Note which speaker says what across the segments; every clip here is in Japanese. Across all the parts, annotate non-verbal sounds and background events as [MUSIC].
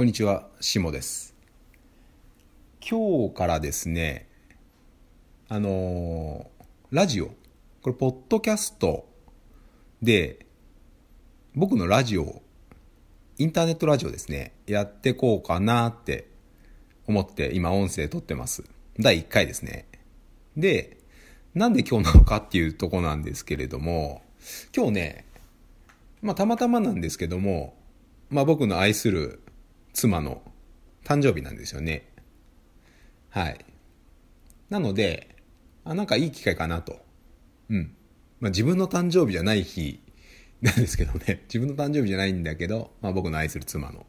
Speaker 1: こんにちは、しもです。今日からですね、あのーラジオ、これ、ポッドキャストで、僕のラジオ、インターネットラジオですね、やってこうかなって思って、今、音声撮ってます。第1回ですね。で、なんで今日なのかっていうとこなんですけれども、今日ね、まあ、たまたまなんですけども、まあ、僕の愛する妻の誕生日なんですよね。はい。なので、あ、なんかいい機会かなと。うん。まあ、自分の誕生日じゃない日 [LAUGHS] なんですけどね。[LAUGHS] 自分の誕生日じゃないんだけど、まあ、僕の愛する妻の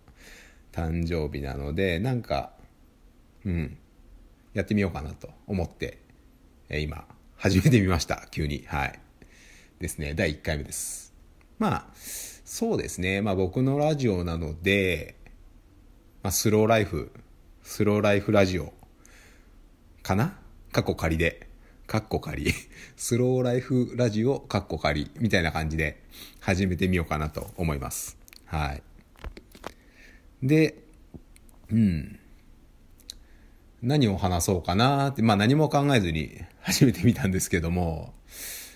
Speaker 1: 誕生日なので、なんか、うん。やってみようかなと思って、え今、始めてみました。[LAUGHS] 急に。はい。ですね。第1回目です。まあ、そうですね。まあ僕のラジオなので、まあスローライフ、スローライフラジオかな？カッコ仮で。カッコ仮。[LAUGHS] スローライフラジオカッコ仮みたいな感じで始めてみようかなと思います。はい。で、うん。何を話そうかなって、まあ何も考えずに [LAUGHS] 始めてみたんですけども、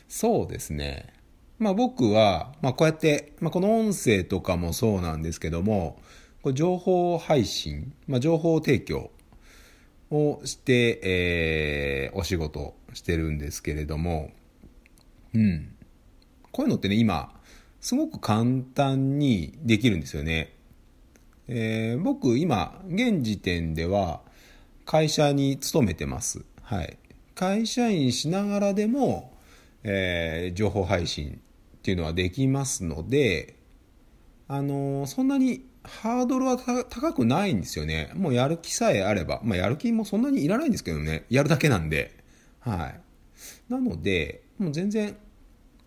Speaker 1: そうですね。まあ僕は、まあこうやって、まあこの音声とかもそうなんですけども、こう情報配信、まあ情報提供をして、えーお仕事してるんですけれども、うん。こういうのってね、今、すごく簡単にできるんですよね。えー僕、今、現時点では、会社に勤めてます。はい。会社員しながらでも、えー情報配信っていうのはできますので、あのーそんなにハードルは高くないんですよね。もうやる気さえあれば、まあやる気もそんなにいらないんですけどね。やるだけなんで。はい。なので、もう全然、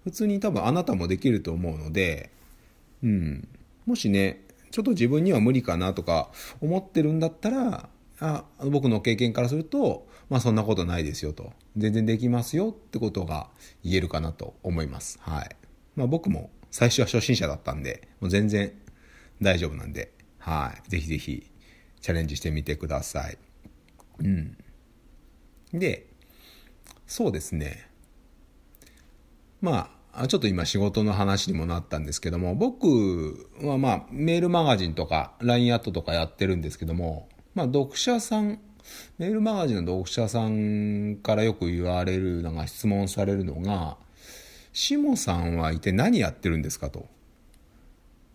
Speaker 1: 普通に多分あなたもできると思うので、うん。もしね、ちょっと自分には無理かなとか思ってるんだったら、あ僕の経験からすると、まあそんなことないですよと。全然できますよってことが言えるかなと思います。はい。まあ僕も最初は初心者だったんで、もう全然大丈夫なんで、はい。ぜひぜひチャレンジしてみてください。うん。で、そうですね。まあ、ちょっと今仕事の話にもなったんですけども、僕はまあメールマガジンとか LINE アットとかやってるんですけども、まあ読者さん、メールマガジンの読者さんからよく言われるのが質問されるのが、しもさんは一体何やってるんですかと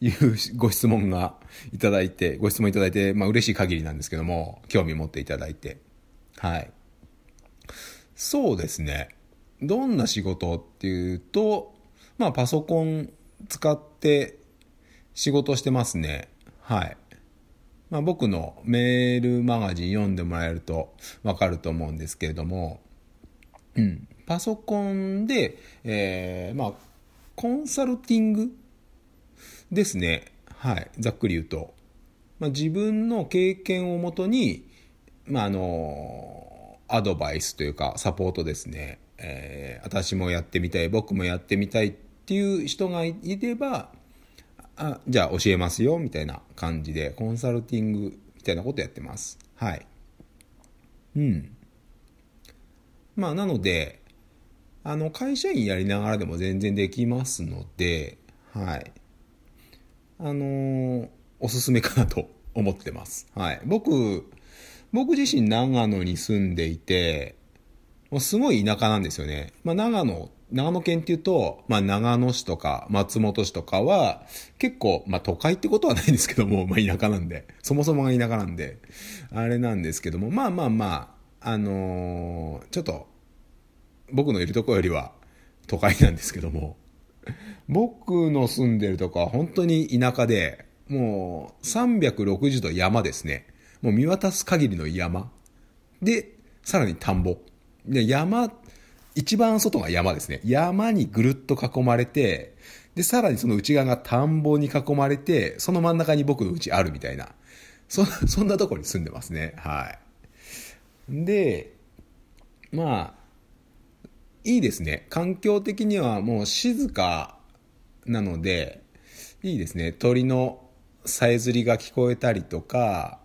Speaker 1: いうご質問がいただいて、ご質問いただいて、まあ嬉しい限りなんですけども、興味持っていただいて。はい。そうですね。どんな仕事っていうと、まあパソコン使って仕事してますね。はい。まあ僕のメールマガジン読んでもらえるとわかると思うんですけれども、うん。パソコンで、えー、まあ、コンサルティングですね。はい。ざっくり言うと。まあ、自分の経験をもとに、まあ、あの、アドバイスというか、サポートですね。えー私もやってみたい、僕もやってみたいっていう人がいれば、あ、じゃあ教えますよ、みたいな感じで、コンサルティングみたいなことやってます。はい。うん。まあ、なので、あの、会社員やりながらでも全然できますので、はい。あのーおすすめかなと思ってます。[LAUGHS] はい。僕、僕自身長野に住んでいて、もうすごい田舎なんですよね。まあ、長野、長野県っていうと、まあ、長野市とか松本市とかは、結構、まあ、都会ってことはないんですけども、[LAUGHS] まあ、田舎なんで、そもそもが田舎なんで、あれなんですけども、まあまあまあ、あのーちょっと、僕のいるとこよりは都会なんですけども、[LAUGHS] 僕の住んでるとこは本当に田舎で、もう360度山ですね。もう見渡す限りの山。で、さらに田んぼ。で、山、一番外が山ですね。山にぐるっと囲まれて、で、さらにその内側が田んぼに囲まれて、その真ん中に僕の家あるみたいな。そ、[LAUGHS] そんなとこに住んでますね。はい。で、まあ、いいですね。環境的にはもう静かなので、いいですね。鳥のさえずりが聞こえたりとか、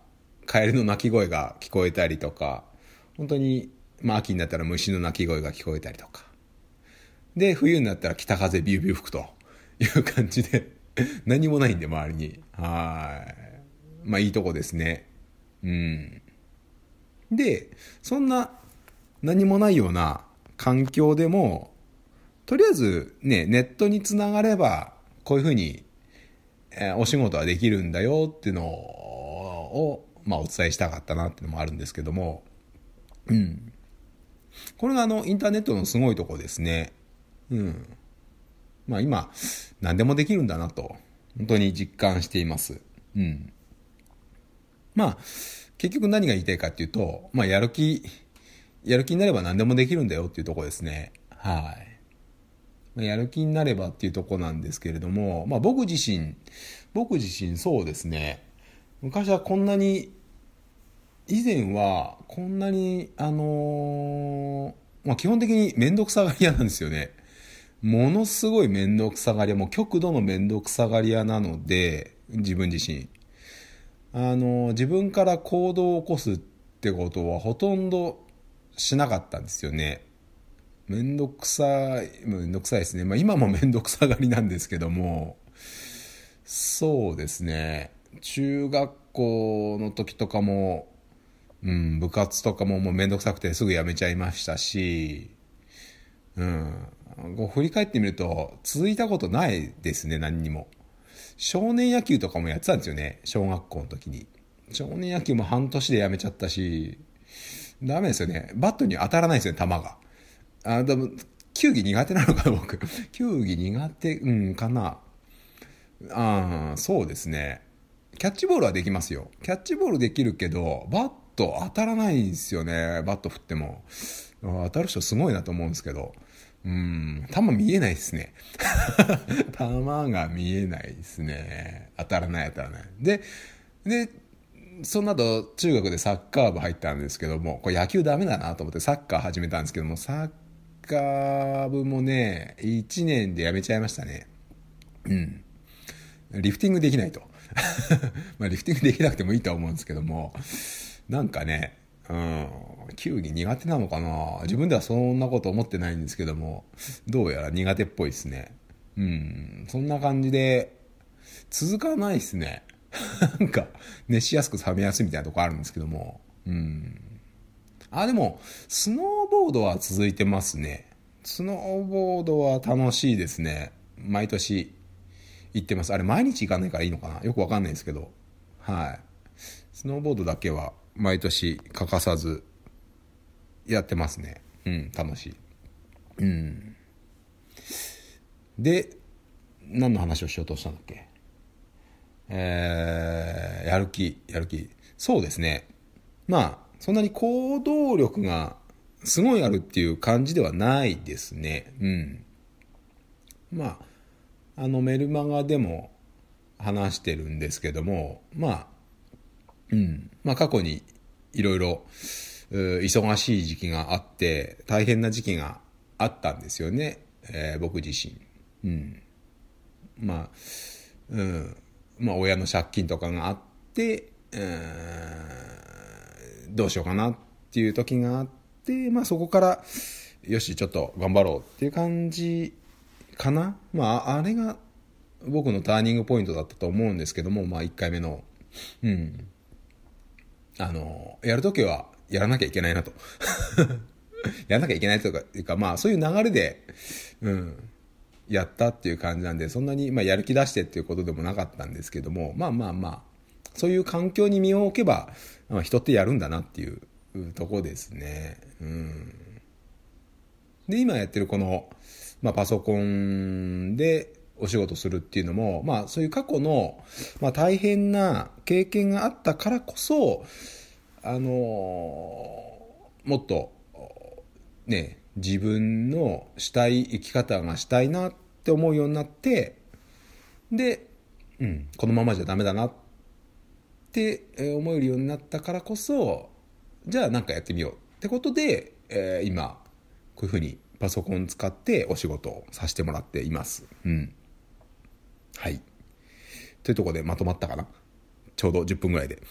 Speaker 1: カエルの鳴き声が聞こえたりとか、本当に、まあ秋になったら虫の鳴き声が聞こえたりとか。で、冬になったら北風ビュービュー吹くという感じで、何もないんで周りに。はい。まあいいとこですね。うん。で、そんな何もないような環境でも、とりあえずね、ネットにつながれば、こういうふうに、えー、お仕事はできるんだよっていうのを、まあお伝えしたかったなっていうのもあるんですけども、うん。これがあの、インターネットのすごいとこですね。うん。まあ今、何でもできるんだなと、本当に実感しています。うん。まあ、結局何が言いたいかっていうと、まあやる気、やる気になれば何でもできるんだよっていうとこですね。はい。やる気になればっていうとこなんですけれども、まあ僕自身、僕自身そうですね。昔はこんなに、以前はこんなに、あのー、まあ基本的に面倒くさがり屋なんですよね。ものすごい面倒くさがり屋、もう極度の面倒くさがり屋なので、自分自身。あの、自分から行動を起こすってことはほとんどしなかったんですよね。めんどくさい、めんどくさいですね。まあ今もめんどくさがりなんですけども、そうですね。中学校の時とかも、うん、部活とかももうめんどくさくてすぐ辞めちゃいましたし、うん、こう振り返ってみると続いたことないですね、何にも。少年野球とかもやってたんですよね、小学校の時に。少年野球も半年で辞めちゃったし、ダメですよね。バットに当たらないですよね、球が。あ、でも、球技苦手なのかな、[LAUGHS] 僕。球技苦手、うん、かな。ああ、そうですね。キャッチボールはできますよ。キャッチボールできるけど、バット当たらないんですよね。バット振っても。当たる人すごいなと思うんですけど。うん、球見えないですね。[LAUGHS] 球が見えないですね。当たらない当たらない。で、で、その後、中学でサッカー部入ったんですけども、これ野球ダメだなと思ってサッカー始めたんですけども、サッカー部もね、1年で辞めちゃいましたね。うん。リフティングできないと。[LAUGHS] まあ、リフティングできなくてもいいとは思うんですけども、なんかね、うん、球技苦手なのかな自分ではそんなこと思ってないんですけども、どうやら苦手っぽいですね。うん、そんな感じで、続かないですね。[LAUGHS] なんか、熱しやすく冷めやすいみたいなとこあるんですけども。うん。あ、でも、スノーボードは続いてますね。スノーボードは楽しいですね。毎年行ってます。あれ、毎日行かないからいいのかな？よくわかんないですけど。はい。スノーボードだけは毎年欠かさずやってますね。うん、楽しい。うん。で、何の話をしようとしたんだっけ？えー、やる気、やる気。そうですね。まあ、そんなに行動力がすごいあるっていう感じではないですね。うん。まあ、あのメルマガでも話してるんですけども、まあ、うん。まあ過去にいろいろ忙しい時期があって、大変な時期があったんですよね。えー、僕自身。うん。まあ、うん。まあ親の借金とかがあって、うどうしようかなっていう時があって、まあそこから、よし、ちょっと頑張ろうっていう感じかな。まあ、あれが僕のターニングポイントだったと思うんですけども、まあ1回目の、うん。あの、やるときはやらなきゃいけないなと。[LAUGHS] やらなきゃいけないと、いうか、まあそういう流れで、うん、やったっていう感じなんで、そんなに、まあ、やる気出してっていうことでもなかったんですけども、まあまあまあ、そういう環境に身を置けば、ま、人ってやるんだなっていうとこですね。うん。で、今やってるこの、まあ、パソコンでお仕事するっていうのも、まあ、そういう過去の、まあ、大変な経験があったからこそ、あのもっと、ね、自分のしたい生き方がしたいなって思うようになってで、うん、このままじゃダメだなって思えるようになったからこそじゃあ何かやってみようってことで、えー、今こういうふうにパソコン使ってお仕事をさせてもらっています。うん。はい。というとこでまとまったかな？ちょうど10分ぐらいで。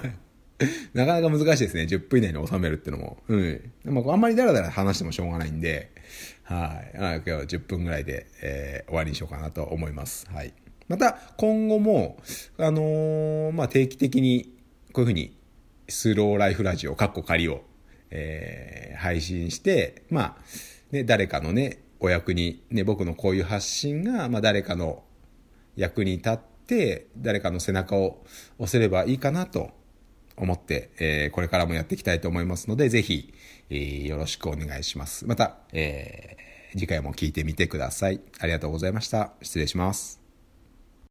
Speaker 1: [LAUGHS] [LAUGHS] なかなか難しいですね。10分以内に収めるってのも。うん。でもあんまりだらだら話してもしょうがないんで、はい。今日は10分ぐらいで、えー、終わりにしようかなと思います。はい。また、今後も、あのー、まあ、定期的に、こういうふうに、スローライフラジオ、カッコ仮を、えー、配信して、まあ、ね、誰かのね、お役に、ね、僕のこういう発信が、まあ、誰かの役に立って、誰かの背中を押せればいいかなと思って、えー、これからもやっていきたいと思いますので、ぜひ、えー、よろしくお願いします。また、えー、次回も聞いてみてください。ありがとうございました。失礼します。